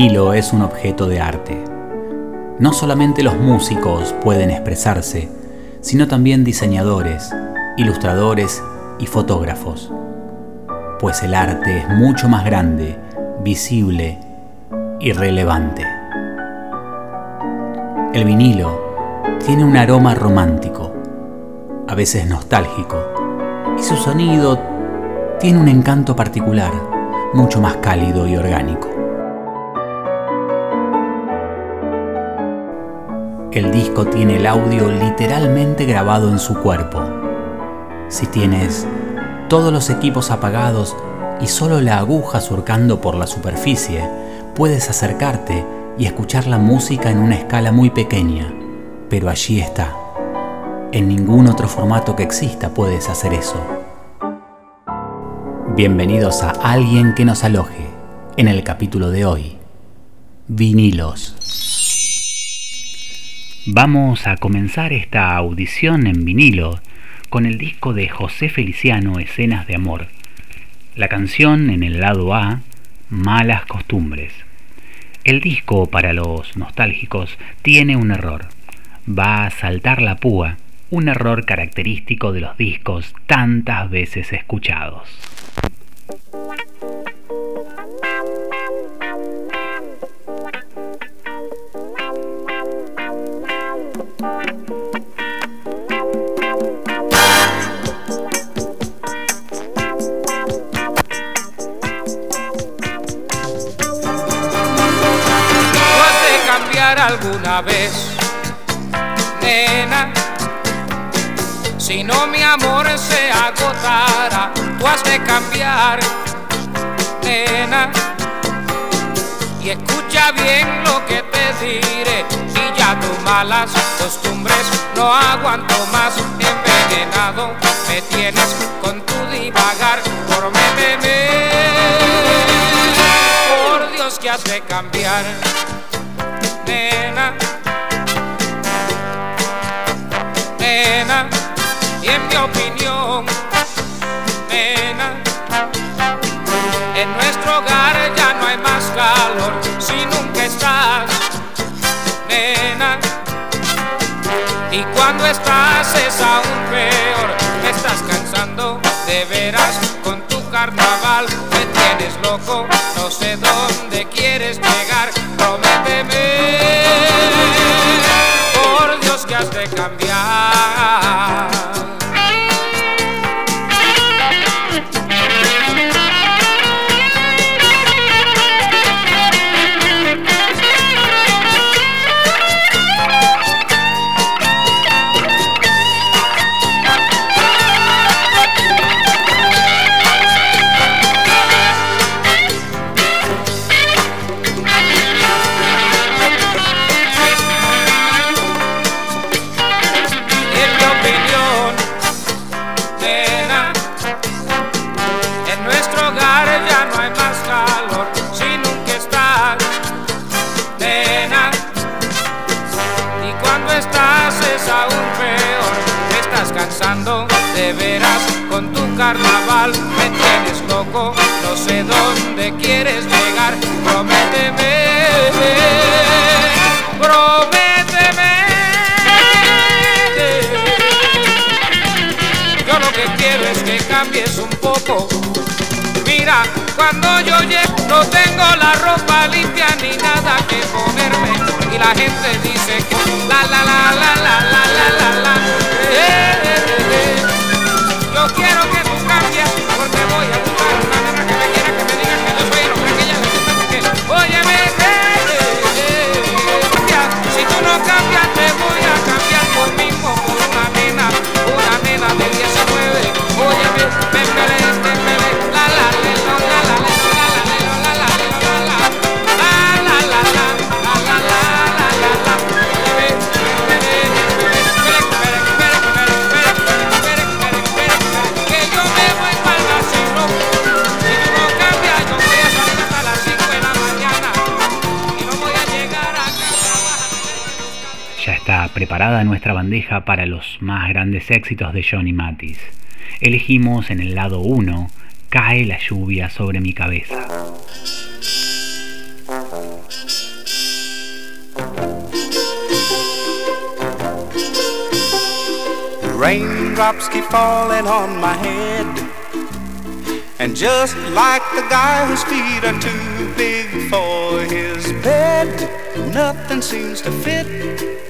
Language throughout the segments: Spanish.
Vinilo es un objeto de arte. No solamente los músicos pueden expresarse, sino también diseñadores, ilustradores y fotógrafos. Pues el arte es mucho más grande, visible y relevante. El vinilo tiene un aroma romántico, a veces nostálgico, y su sonido tiene un encanto particular, mucho más cálido y orgánico. El disco tiene el audio literalmente grabado en su cuerpo. Si tienes todos los equipos apagados y solo la aguja surcando por la superficie, puedes acercarte y escuchar la música en una escala muy pequeña, pero allí está. En ningún otro formato que exista puedes hacer eso. Bienvenidos a Alguien que nos aloje en el capítulo de hoy. Vinilos. Vamos a comenzar esta audición en vinilo con el disco de José Feliciano Escenas de Amor. La canción en el lado A, Malas Costumbres. El disco, para los nostálgicos, tiene un error. Va a saltar la púa, un error característico de los discos tantas veces escuchados. Alguna vez, nena. Si no mi amor se agotara, tú has de cambiar, nena. Y escucha bien lo que te diré, y ya tus malas costumbres no aguanto más. Envenenado me tienes con tu divagar, por Por Dios que has de cambiar nena, nena, y en mi opinión, nena, en nuestro hogar ya no hay más calor si nunca estás, nena, y cuando estás es aún peor, me estás cansando de veras con tu carnaval, me tienes loco, no sé dónde quieres llegar, prométeme. Cuando yo llego no tengo la ropa limpia ni nada que ponerme. Y la gente dice que la la la la la la la la la. Eh, eh, eh, yo quiero que tú cambies porque voy a buscar una nena que me quiera que me diga que yo soy el hombre que ella necesita que óyeme si tú no cambias te voy a cambiar por mismo preparada nuestra bandeja para los más grandes éxitos de Johnny Mathis. Elegimos en el lado 1 Cae la lluvia sobre mi cabeza. Raindrops keep falling on my head. And just like the guy whose feet are too big for his bed, nothing seems to fit.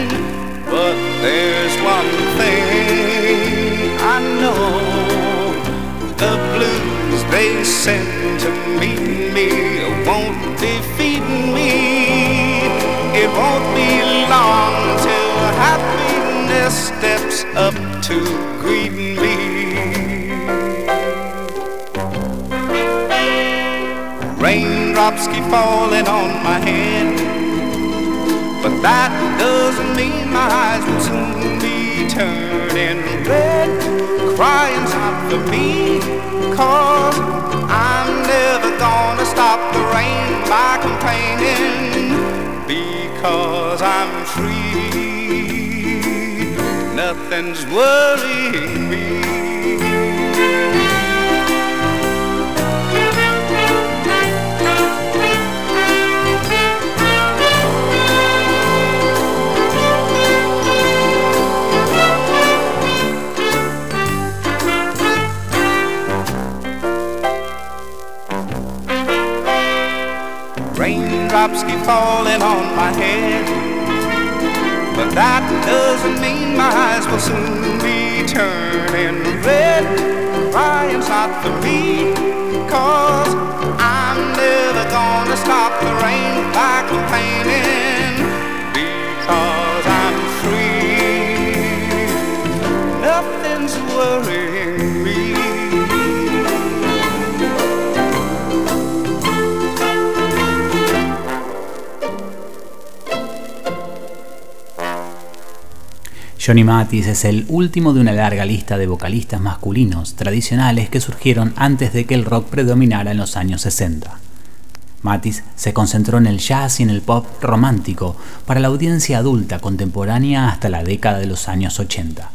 They send to meet me won't defeat me. It won't be long till happiness steps up to greet me. Raindrops keep falling on my head, but that doesn't mean my eyes will soon be turning red. Crying's not for me, cause by complaining, because I'm free. Nothing's worrying me. Keep falling on my head. But that doesn't mean my eyes will soon be turning red. Crying's not for me, cause I'm never gonna stop the rain by complaining. Johnny Mathis es el último de una larga lista de vocalistas masculinos tradicionales que surgieron antes de que el rock predominara en los años 60. Mathis se concentró en el jazz y en el pop romántico para la audiencia adulta contemporánea hasta la década de los años 80.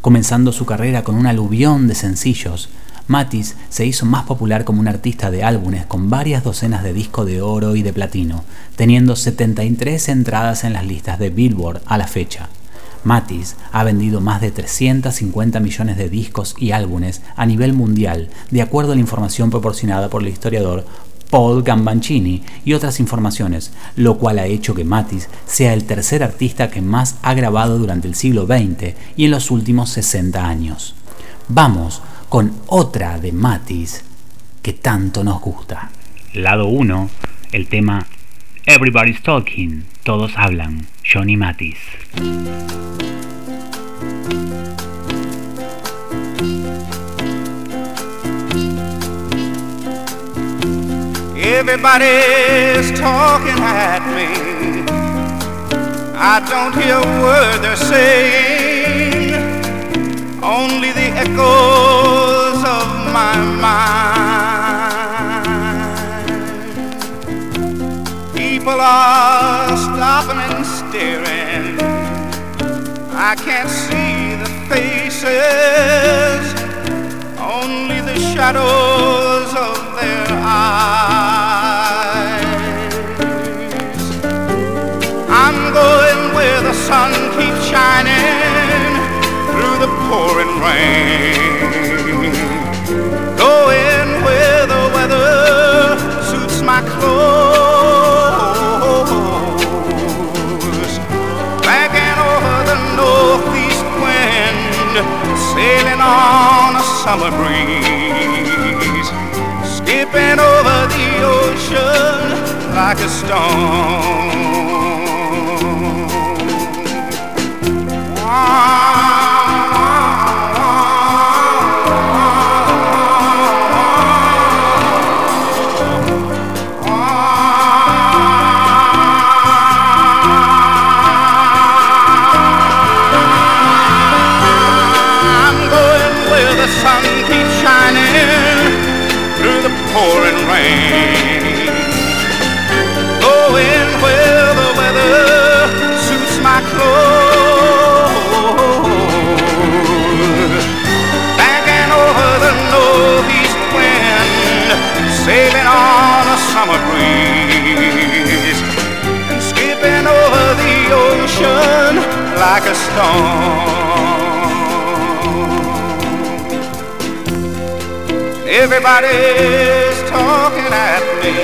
Comenzando su carrera con un aluvión de sencillos, Mathis se hizo más popular como un artista de álbumes con varias docenas de disco de oro y de platino, teniendo 73 entradas en las listas de Billboard a la fecha. Mathis ha vendido más de 350 millones de discos y álbumes a nivel mundial, de acuerdo a la información proporcionada por el historiador Paul Gambancini y otras informaciones, lo cual ha hecho que Mathis sea el tercer artista que más ha grabado durante el siglo XX y en los últimos 60 años. Vamos con otra de Mathis que tanto nos gusta. Lado 1, el tema Everybody's Talking, todos hablan, Johnny Mathis. Everybody's talking at me. I don't hear a word they're saying, only the echoes of my mind. People are I can't see the faces, only the shadows of their eyes. I'm going where the sun keeps shining through the pouring rain. Like a stone. Like a stone. Everybody's talking at me.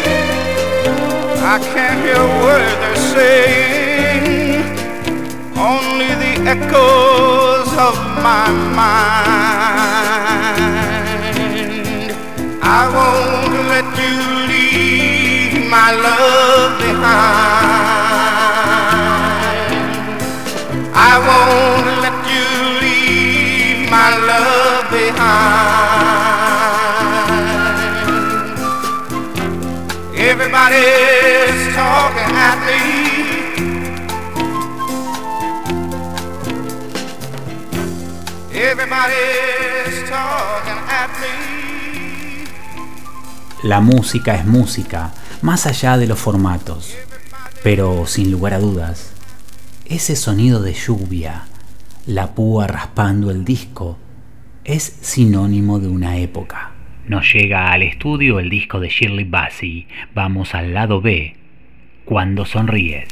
I can't hear a word they're saying, only the echoes of my mind. I won't let you leave my love behind. La música es música, más allá de los formatos. Pero, sin lugar a dudas, ese sonido de lluvia, la púa raspando el disco, es sinónimo de una época. Nos llega al estudio el disco de Shirley Bassey. Vamos al lado B. Cuando sonríes.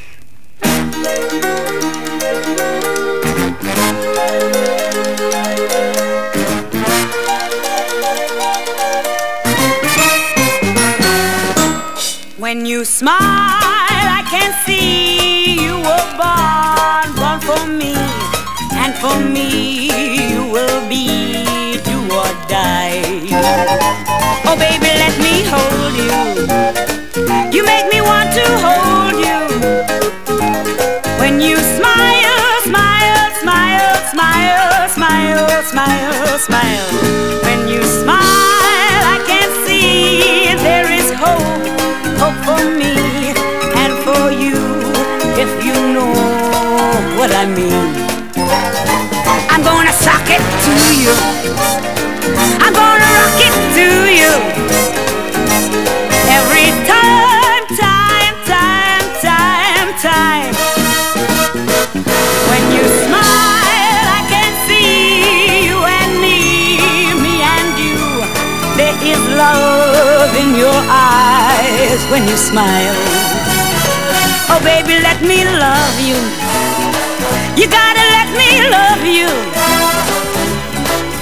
When you smile, I can see you were born, born for me, and for me you will be die. Oh, baby, let me hold you. You make me want to hold you. When you smile, smile, smile, smile, smile, smile, smile. When you smile, I can see there is hope, hope for me and for you, if you know what I mean. I'm gonna sock it to you. I'm gonna rock it to you. Every time, time, time, time, time. When you smile, I can see you and me, me and you. There is love in your eyes when you smile. Oh, baby, let me love you. You gotta let me love you.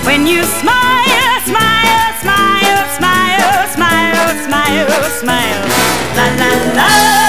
When you smile, smile, la la la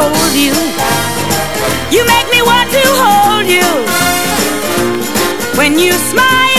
hold you. You make me want to hold you. When you smile, smile,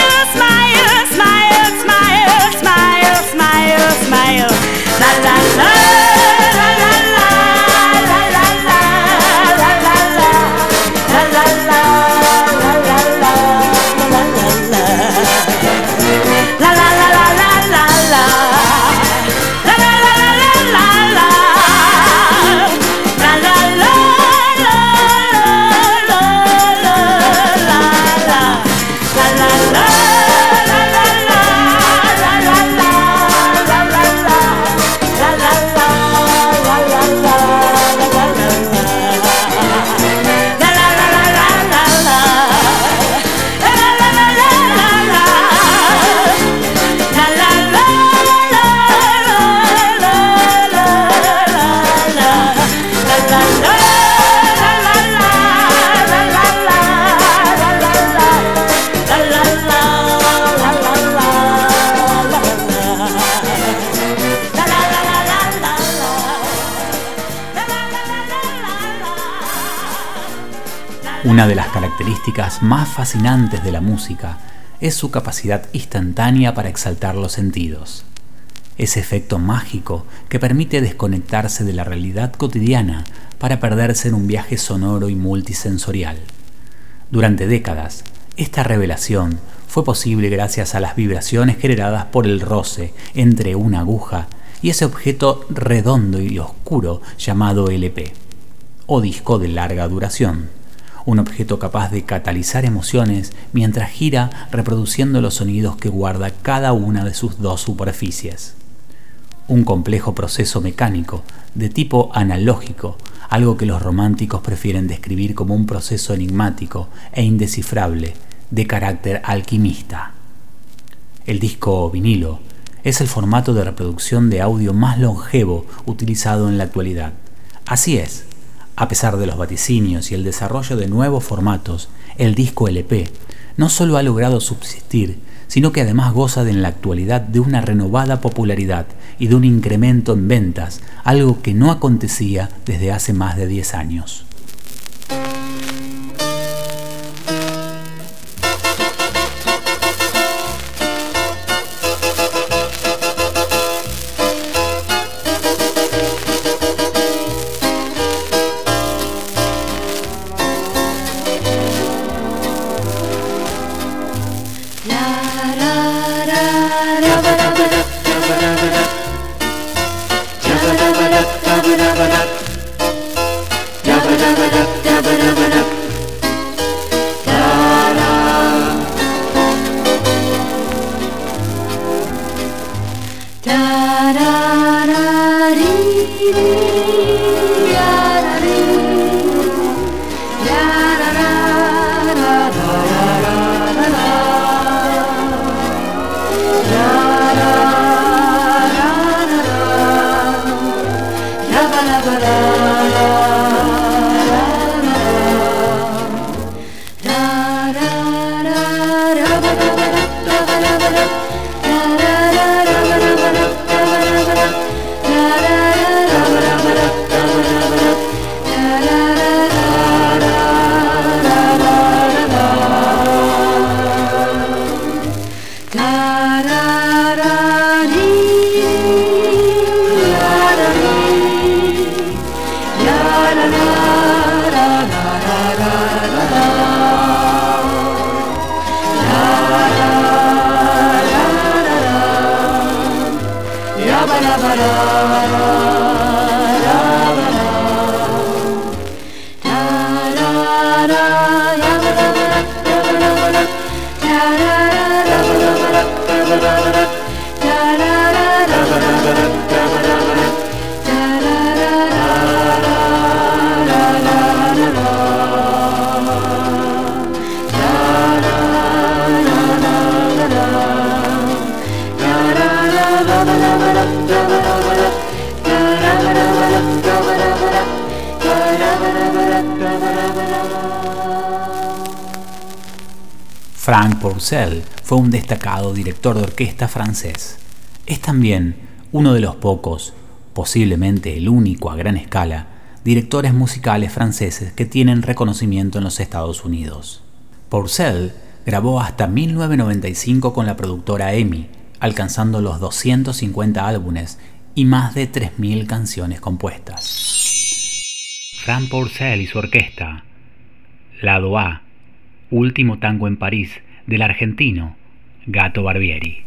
Una de las características más fascinantes de la música es su capacidad instantánea para exaltar los sentidos. Ese efecto mágico que permite desconectarse de la realidad cotidiana para perderse en un viaje sonoro y multisensorial. Durante décadas, esta revelación fue posible gracias a las vibraciones generadas por el roce entre una aguja y ese objeto redondo y oscuro llamado LP, o disco de larga duración un objeto capaz de catalizar emociones mientras gira reproduciendo los sonidos que guarda cada una de sus dos superficies. Un complejo proceso mecánico de tipo analógico, algo que los románticos prefieren describir como un proceso enigmático e indescifrable de carácter alquimista. El disco vinilo es el formato de reproducción de audio más longevo utilizado en la actualidad. Así es, a pesar de los vaticinios y el desarrollo de nuevos formatos, el disco LP no solo ha logrado subsistir, sino que además goza en la actualidad de una renovada popularidad y de un incremento en ventas, algo que no acontecía desde hace más de 10 años. ra ra ra ra Frank Purcell fue un destacado director de orquesta francés. Es también uno de los pocos, posiblemente el único a gran escala, directores musicales franceses que tienen reconocimiento en los Estados Unidos. Purcell grabó hasta 1995 con la productora EMI, alcanzando los 250 álbumes y más de 3.000 canciones compuestas. Fran Purcell y su orquesta. Lado A. Último tango en París del argentino Gato Barbieri.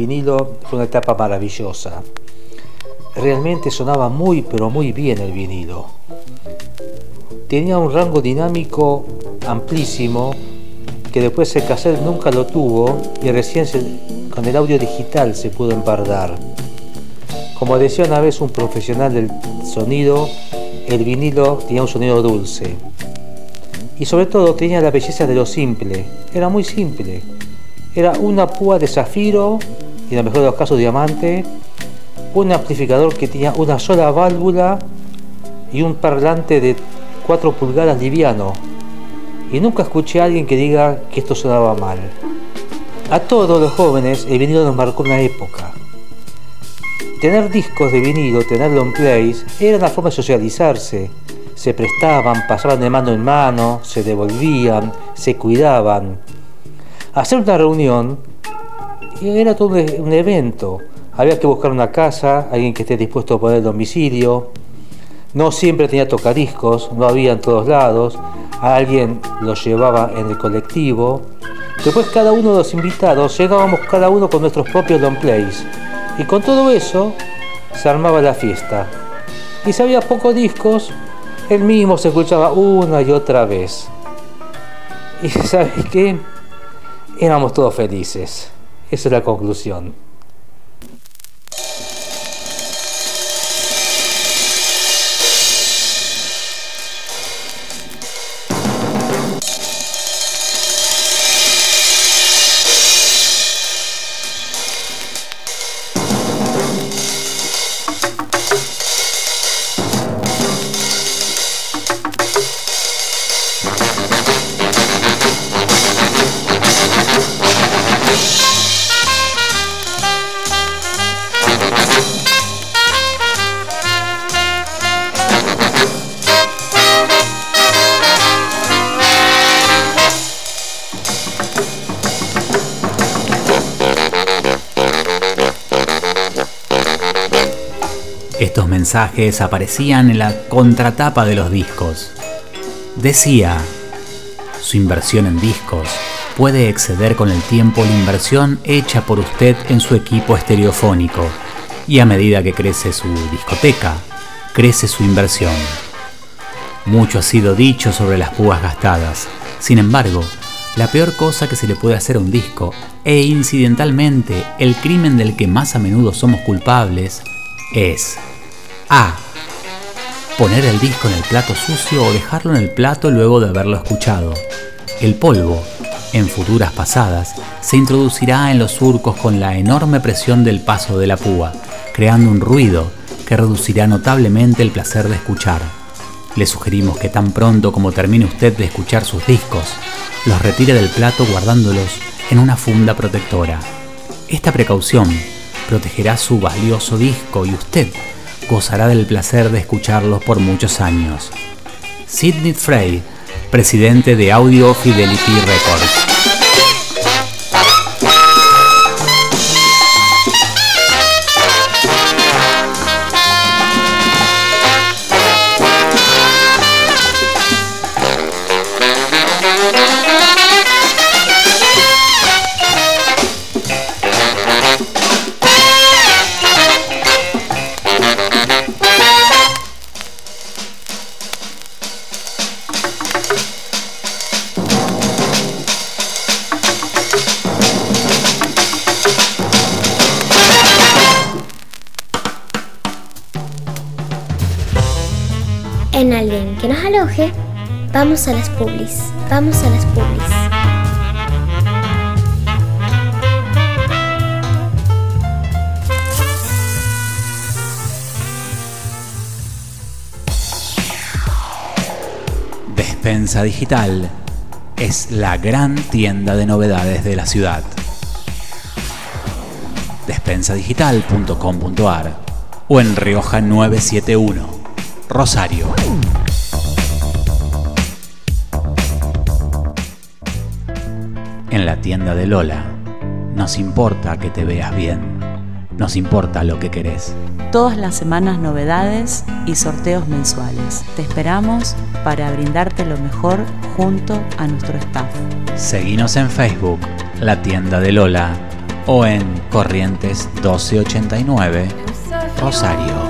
Vinilo fue una etapa maravillosa. Realmente sonaba muy pero muy bien el vinilo. Tenía un rango dinámico amplísimo que después el cassette nunca lo tuvo y recién con el audio digital se pudo empardar. Como decía una vez un profesional del sonido, el vinilo tenía un sonido dulce. Y sobre todo tenía la belleza de lo simple. Era muy simple era una púa de zafiro, y en el mejor de los casos diamante, un amplificador que tenía una sola válvula y un parlante de 4 pulgadas liviano. Y nunca escuché a alguien que diga que esto sonaba mal. A todos los jóvenes el vinilo nos marcó una época. Tener discos de vinilo, tener long plays, era una forma de socializarse. Se prestaban, pasaban de mano en mano, se devolvían, se cuidaban hacer una reunión era todo un evento. Había que buscar una casa, alguien que esté dispuesto a poner el domicilio. No siempre tenía tocadiscos, no había en todos lados. alguien los llevaba en el colectivo. Después cada uno de los invitados llegábamos cada uno con nuestros propios long plays. Y con todo eso se armaba la fiesta. Y si había pocos discos, el mismo se escuchaba una y otra vez. ¿Y sabes qué? éramos todos felices. Esa es la conclusión. Estos mensajes aparecían en la contratapa de los discos. Decía, su inversión en discos puede exceder con el tiempo la inversión hecha por usted en su equipo estereofónico y a medida que crece su discoteca, crece su inversión. Mucho ha sido dicho sobre las púas gastadas, sin embargo, la peor cosa que se le puede hacer a un disco, e incidentalmente el crimen del que más a menudo somos culpables, es A. Poner el disco en el plato sucio o dejarlo en el plato luego de haberlo escuchado. El polvo, en futuras pasadas, se introducirá en los surcos con la enorme presión del paso de la púa, creando un ruido que reducirá notablemente el placer de escuchar. Le sugerimos que tan pronto como termine usted de escuchar sus discos, los retire del plato guardándolos en una funda protectora. Esta precaución protegerá su valioso disco y usted gozará del placer de escucharlos por muchos años. Sidney Frey, presidente de Audio Fidelity Records. Que nos aloje, vamos a las publis, vamos a las publis. Despensa Digital es la gran tienda de novedades de la ciudad. Despensadigital.com.ar o en Rioja 971, Rosario. En la tienda de Lola, nos importa que te veas bien, nos importa lo que querés. Todas las semanas novedades y sorteos mensuales. Te esperamos para brindarte lo mejor junto a nuestro staff. Seguinos en Facebook, la tienda de Lola, o en Corrientes 1289, Rosario.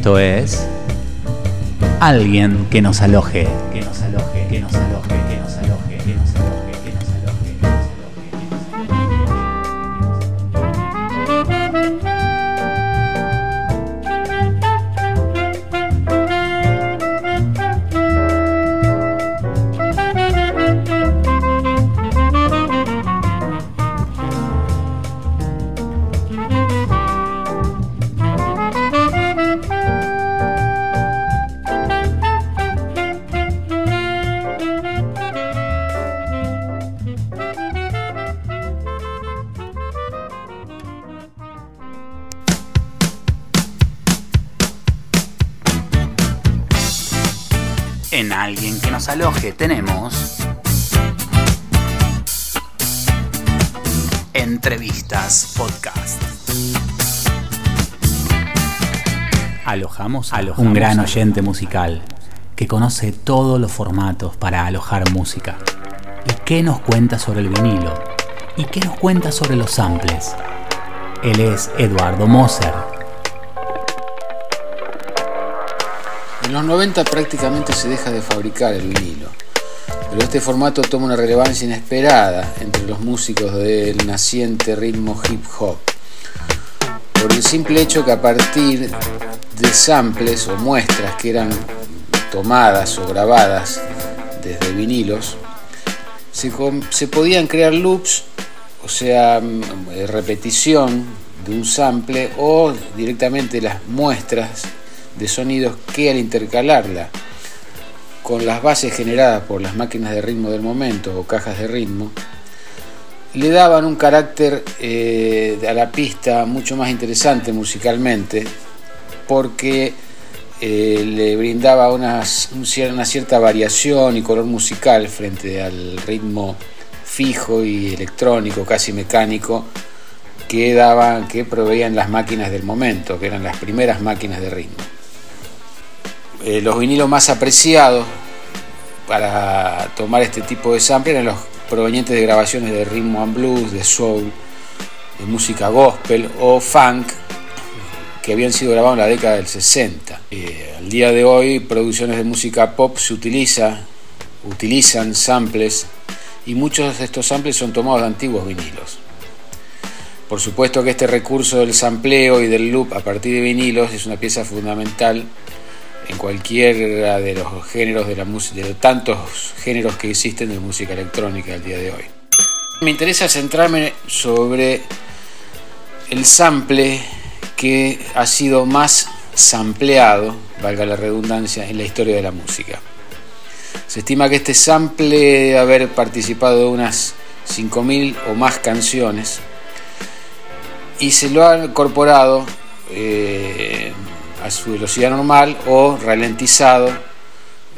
Esto es alguien que nos aloje, aloje tenemos entrevistas podcast. Alojamos a un gran oyente musical que conoce todos los formatos para alojar música. ¿Y qué nos cuenta sobre el vinilo? ¿Y qué nos cuenta sobre los samples? Él es Eduardo Moser, 90 prácticamente se deja de fabricar el vinilo, pero este formato toma una relevancia inesperada entre los músicos del naciente ritmo hip hop, por el simple hecho que a partir de samples o muestras que eran tomadas o grabadas desde vinilos, se, se podían crear loops, o sea, mm, repetición de un sample o directamente las muestras de sonidos que al intercalarla con las bases generadas por las máquinas de ritmo del momento o cajas de ritmo, le daban un carácter eh, a la pista mucho más interesante musicalmente, porque eh, le brindaba una, una cierta variación y color musical frente al ritmo fijo y electrónico, casi mecánico, que daban, que proveían las máquinas del momento, que eran las primeras máquinas de ritmo. Eh, los vinilos más apreciados para tomar este tipo de sample eran los provenientes de grabaciones de ritmo and blues, de soul, de música gospel o funk que habían sido grabados en la década del 60. Eh, al día de hoy, producciones de música pop se utiliza, utilizan samples y muchos de estos samples son tomados de antiguos vinilos. Por supuesto que este recurso del sampleo y del loop a partir de vinilos es una pieza fundamental en cualquiera de los géneros de la música, de tantos géneros que existen de música electrónica al día de hoy. Me interesa centrarme sobre el sample que ha sido más sampleado, valga la redundancia, en la historia de la música. Se estima que este sample debe haber participado de unas 5.000 o más canciones y se lo ha incorporado eh, a su velocidad normal o ralentizado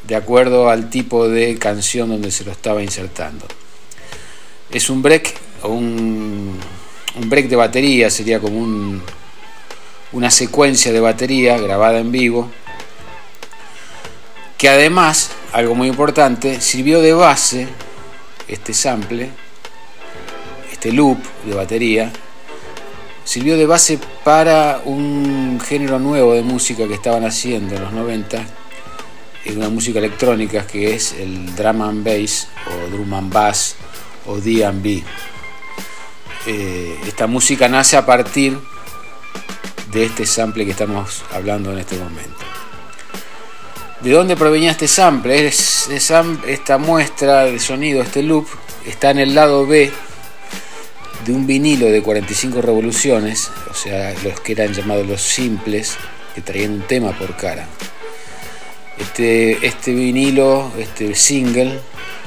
de acuerdo al tipo de canción donde se lo estaba insertando. Es un break un, un break de batería, sería como un, una secuencia de batería grabada en vivo, que además, algo muy importante, sirvió de base este sample, este loop de batería, sirvió de base para un género nuevo de música que estaban haciendo en los 90, en una música electrónica que es el drum and bass o drum and bass o D&B. Eh, esta música nace a partir de este sample que estamos hablando en este momento. ¿De dónde provenía este sample? esta muestra de sonido, este loop, está en el lado B de un vinilo de 45 revoluciones, o sea, los que eran llamados los simples, que traían un tema por cara. Este, este vinilo, este single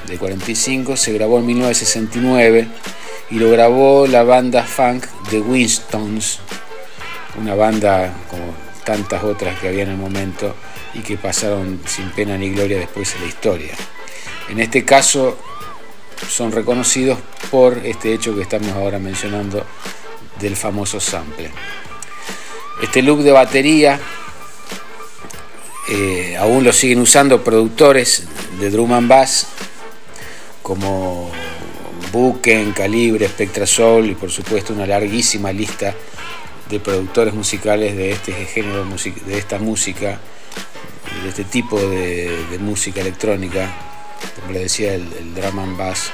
de 45, se grabó en 1969 y lo grabó la banda funk de Winstons, una banda como tantas otras que había en el momento y que pasaron sin pena ni gloria después de la historia. En este caso son reconocidos por este hecho que estamos ahora mencionando del famoso sample. Este loop de batería eh, aún lo siguen usando productores de drum and bass como Buken, Calibre, Spectra Soul y por supuesto una larguísima lista de productores musicales de este género de esta música, de este tipo de música electrónica, como le decía, el, el drum and bass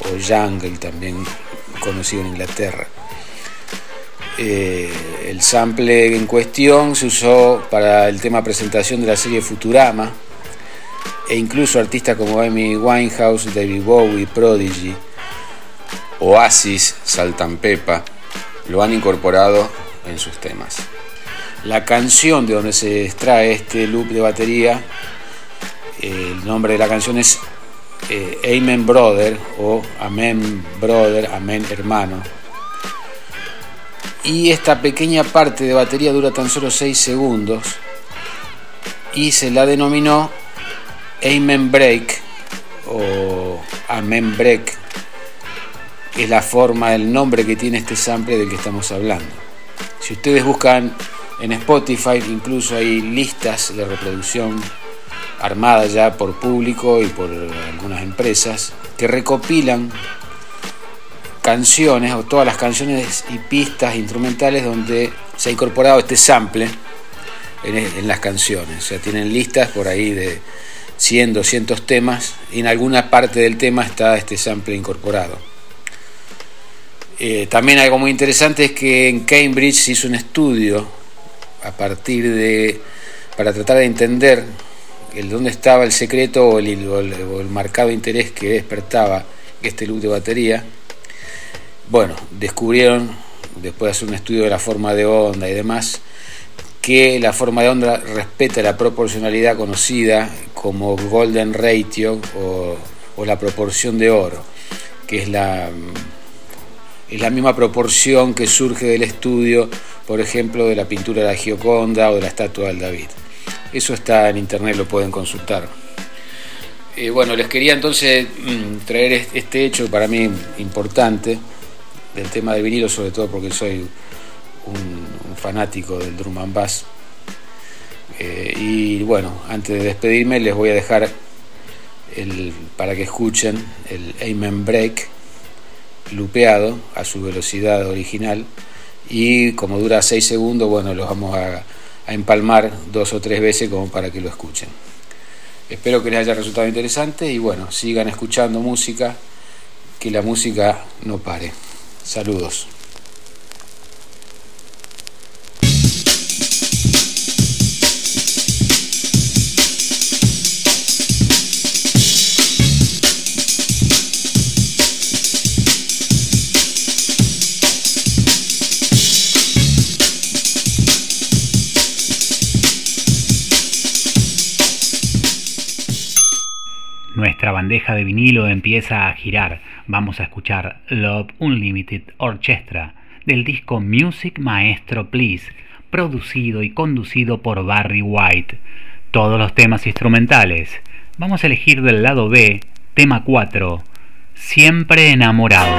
o jungle también conocido en Inglaterra. Eh, el sample en cuestión se usó para el tema presentación de la serie Futurama e incluso artistas como Amy Winehouse, David Bowie, Prodigy, Oasis, Saltan Pepa lo han incorporado en sus temas. La canción de donde se extrae este loop de batería, el nombre de la canción es eh, Amen Brother o Amen Brother, Amen Hermano. Y esta pequeña parte de batería dura tan solo 6 segundos y se la denominó Amen Break o Amen Break, es la forma, el nombre que tiene este sample del que estamos hablando. Si ustedes buscan en Spotify, incluso hay listas de reproducción armadas ya por público y por algunas empresas que recopilan canciones o todas las canciones y pistas instrumentales donde se ha incorporado este sample en, en, las canciones. O sea, tienen listas por ahí de 100, 200 temas y en alguna parte del tema está este sample incorporado. Eh, también algo muy interesante es que en Cambridge se hizo un estudio a partir de, para tratar de entender el dónde estaba el secreto o el, marcado interés que despertaba este loop de batería. Bueno, descubrieron, después de hacer un estudio de la forma de onda y demás, que la forma de onda respeta la proporcionalidad conocida como Golden Ratio o, o la proporción de oro, que es la, es la misma proporción que surge del estudio, por ejemplo, de la pintura de la Gioconda o de la estatua del David. Eso está en internet, lo pueden consultar. Eh, bueno, les quería entonces mm, traer est- este hecho para mí importante del tema del vinilo, sobre todo porque soy un, un fanático del drum and bass. Eh, y bueno, antes de despedirme les voy a dejar el, para que escuchen el Amen Break lupeado a su velocidad original y como dura 6 segundos, bueno, los vamos a, a empalmar dos o tres veces como para que lo escuchen. Espero que les haya resultado interesante y bueno, sigan escuchando música, que la música no pare. Saludos. Bandeja de vinilo empieza a girar. Vamos a escuchar Love Unlimited Orchestra del disco Music Maestro Please, producido y conducido por Barry White. Todos los temas instrumentales. Vamos a elegir del lado B, tema 4, Siempre enamorado.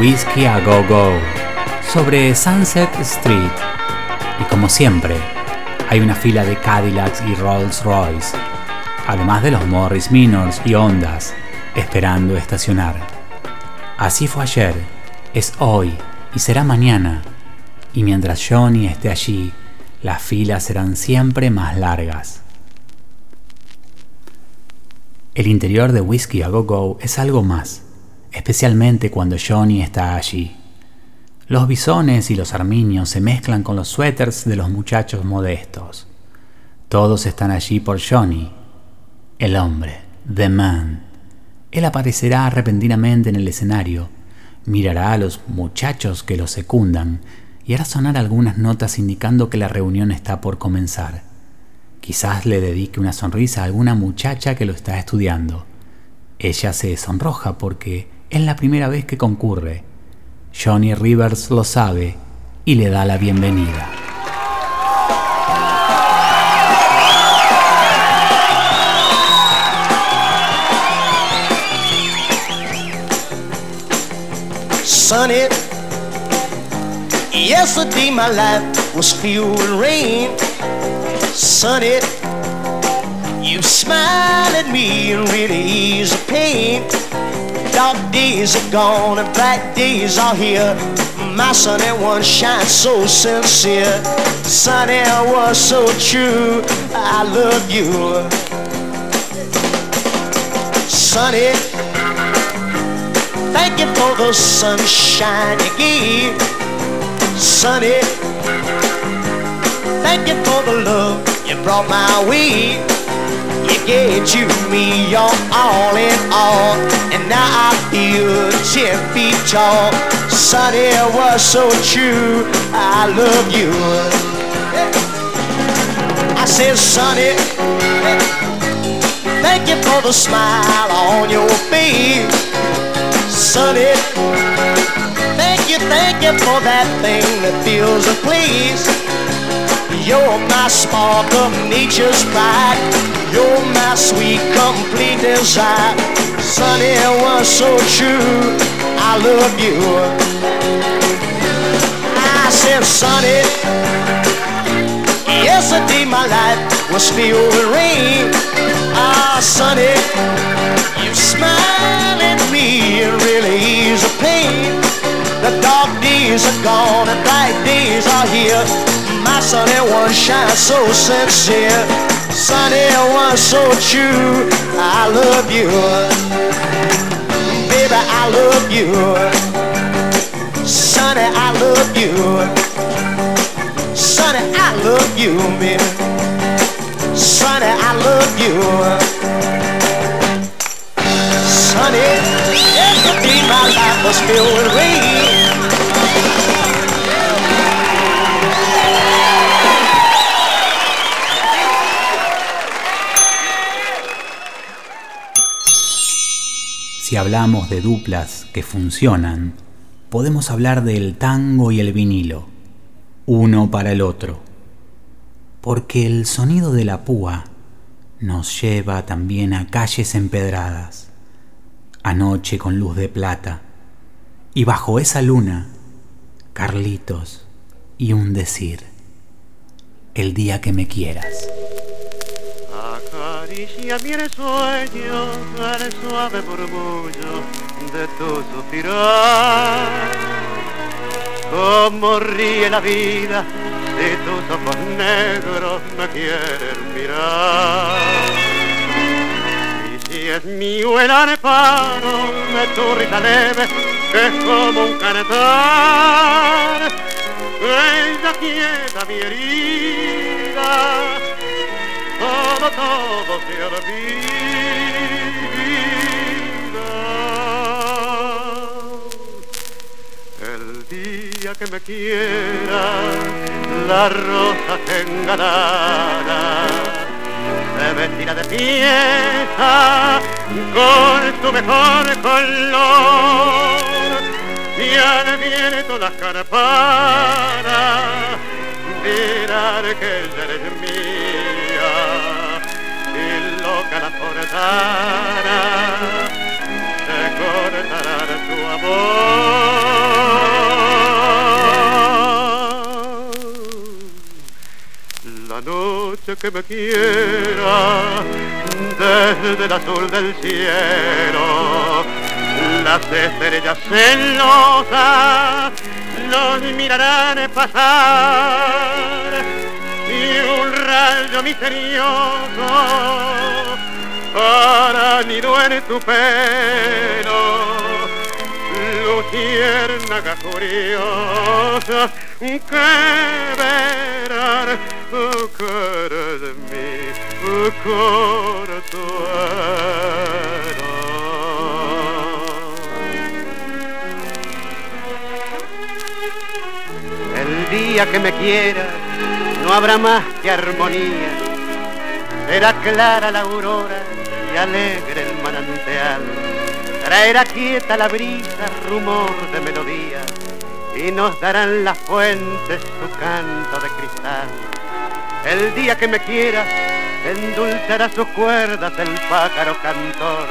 Whiskey a Go Go, sobre Sunset Street. Y como siempre, hay una fila de Cadillacs y Rolls Royce, además de los Morris Minors y Hondas, esperando estacionar. Así fue ayer, es hoy y será mañana. Y mientras Johnny esté allí, las filas serán siempre más largas. El interior de Whiskey a Go Go es algo más, especialmente cuando Johnny está allí. Los bisones y los arminios se mezclan con los suéteres de los muchachos modestos. Todos están allí por Johnny, el hombre, The Man. Él aparecerá repentinamente en el escenario, mirará a los muchachos que lo secundan y hará sonar algunas notas indicando que la reunión está por comenzar. Quizás le dedique una sonrisa a alguna muchacha que lo está estudiando. Ella se sonroja porque es la primera vez que concurre. Johnny Rivers lo sabe y le da la bienvenida. Sunny, yesterday my life was filled with rain. Sunny, you smile at me and really ease the pain. Dark days are gone and bright days are here. My sunny one shines so sincere. Sunny I was so true. I love you. Sunny, thank you for the sunshine you gave. Sunny, thank you for the love you brought my way. You gave me your all in all, and now I feel ten feet tall. it was so true. I love you. I said, Sonny thank you for the smile on your face. Sonny thank you, thank you for that thing that fills the place. You're my spark of nature's pride. You're my sweet, complete desire. Sunny was so true. I love you. I said, Sunny, yesterday my life was filled with rain. Ah, Sunny, you smile at me and really ease the pain. The dark days are gone and bright days are here. My sunny one shines so sincere. Sunny one so true. I love you. Baby, I love you. Sunny, I love you. Sunny, I love you, baby. Sunny, I love you. Sunny, yesterday my life was filled with rain. Si hablamos de duplas que funcionan, podemos hablar del tango y el vinilo, uno para el otro, porque el sonido de la púa nos lleva también a calles empedradas, anoche con luz de plata, y bajo esa luna, Carlitos y un decir, el día que me quieras. Acaricia mi sueño el suave murmullo de tu suspirar. Como ríe la vida si tus ojos negros me quieren mirar. Y si es mío el amparo de tu risa leve, que es como un cantar, ella quieta mi herida todo, todo se. El día que me quiera, la rosa que engalara, se vestirá de fiesta con tu mejor color. Y al viento las campanas dirán que ella eres mía forzara se cortarán tu amor. La noche que me quiera desde el azul del cielo, las estrellas celosas nos mirarán pasar y un rayo misterioso para nido en tu pelo, luciérnaga curiosa que verán cara de mí El día que me quieras no habrá más que armonía, será clara la aurora y alegre el manantial, traerá quieta la brisa rumor de melodía y nos darán las fuentes su canto de cristal. El día que me quieras endulzará sus cuerdas el pájaro cantor,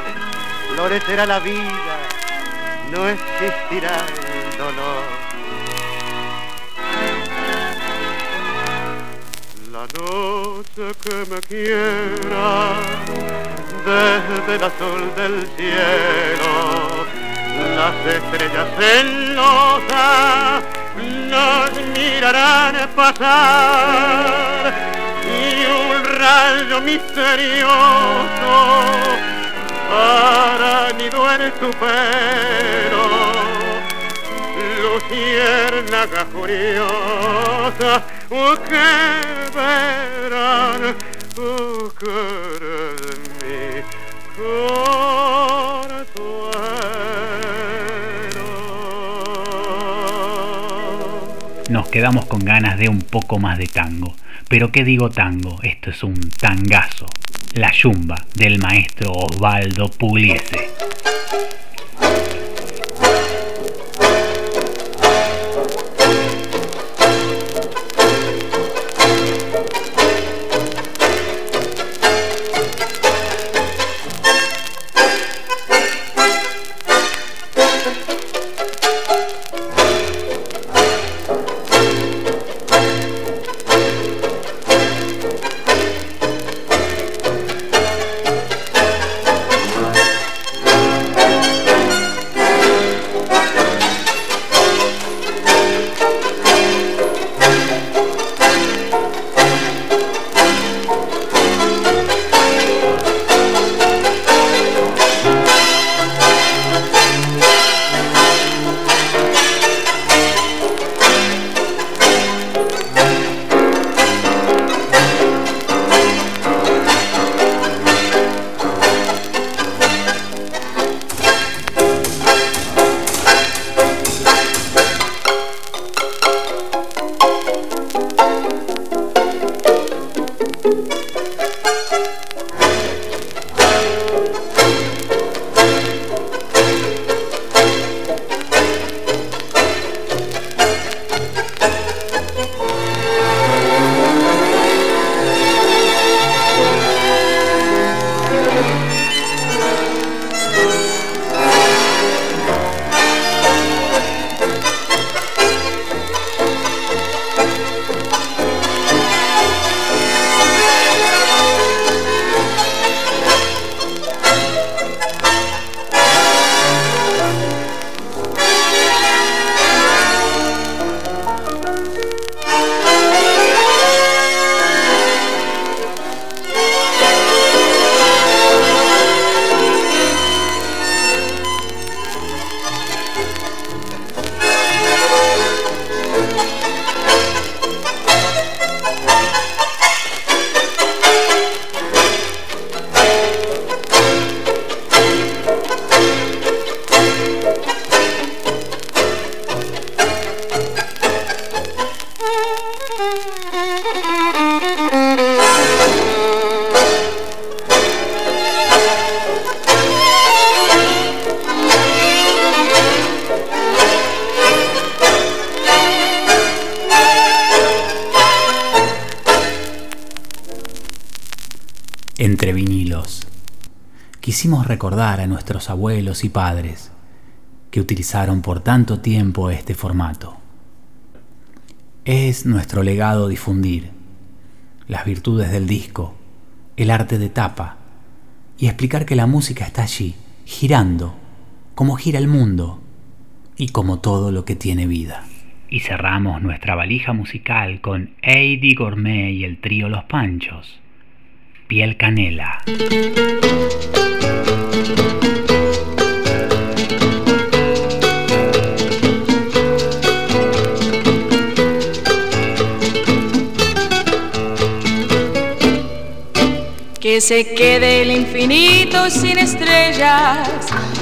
florecerá la vida, no existirá el dolor. La noche que me quiera desde el azul del cielo, las estrellas celosas nos mirarán pasar. Y un rayo misterioso hará nido en tu pelo, luciérnaga curiosa que verán mi Nos quedamos con ganas de un poco más de tango. Pero ¿qué digo tango? Esto es un tangazo. La yumba del maestro Osvaldo Pugliese. Entre vinilos. quisimos recordar a nuestros abuelos y padres que utilizaron por tanto tiempo este formato. Es nuestro legado difundir las virtudes del disco, el arte de tapa y explicar que la música está allí, girando, como gira el mundo y como todo lo que tiene vida. Y cerramos nuestra valija musical con Eddie Gourmet y el trío Los Panchos. Piel Canela. Que se quede el infinito sin estrellas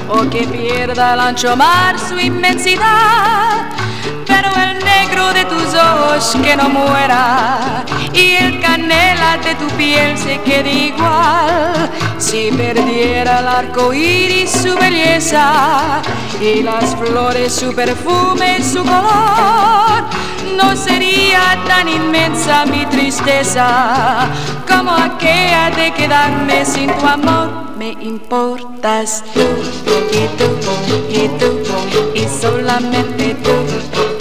o que pierda el ancho mar su inmensidad. Pero el negro de tus ojos que no muera y el canela de tu piel se quede igual. Si perdiera el arco iris su belleza y las flores su perfume, su color, no sería tan inmensa mi tristeza como aquella de quedarme sin tu amor. Me importas tú y tú y tú y solamente tú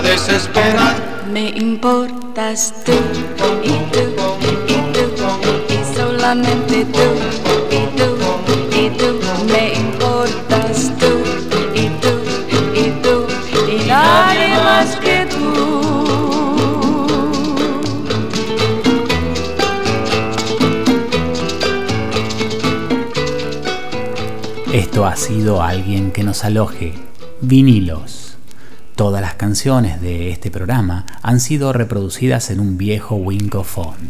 a desesperar. Me importas tú y tú y tú y solamente tú y tú y tú me importas tú y tú y tú y nadie más que tú. Esto ha sido alguien que nos aloje. Vinilos. Todas las canciones de este programa han sido reproducidas en un viejo Wincophone.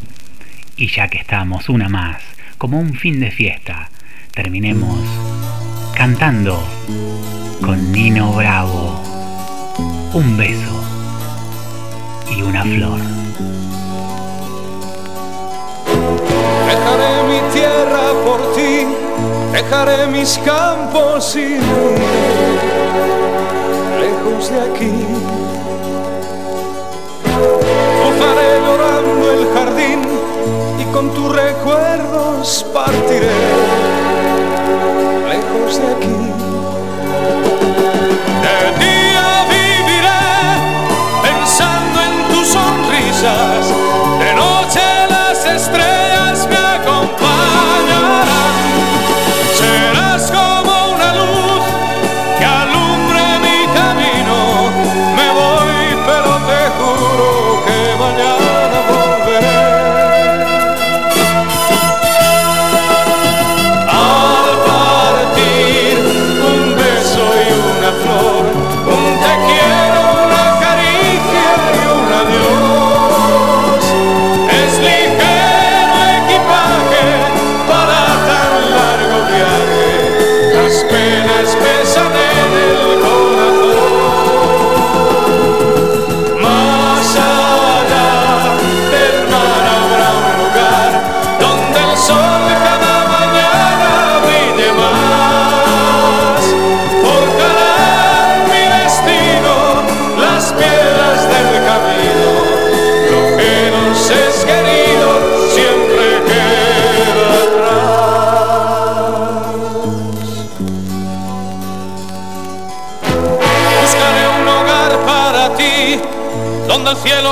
Y ya que estamos una más, como un fin de fiesta, terminemos cantando con Nino Bravo. Un beso y una flor. Dejaré mi tierra por ti, dejaré mis campos y lejos de aquí. Cruzaré llorando el jardín y con tus recuerdos partiré lejos de aquí. De día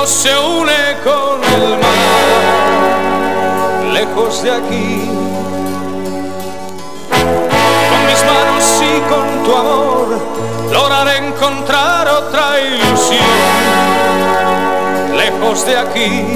se une con el mar, lejos de aquí. Con mis manos y con tu amor, lograré encontrar otra ilusión. lejos de aquí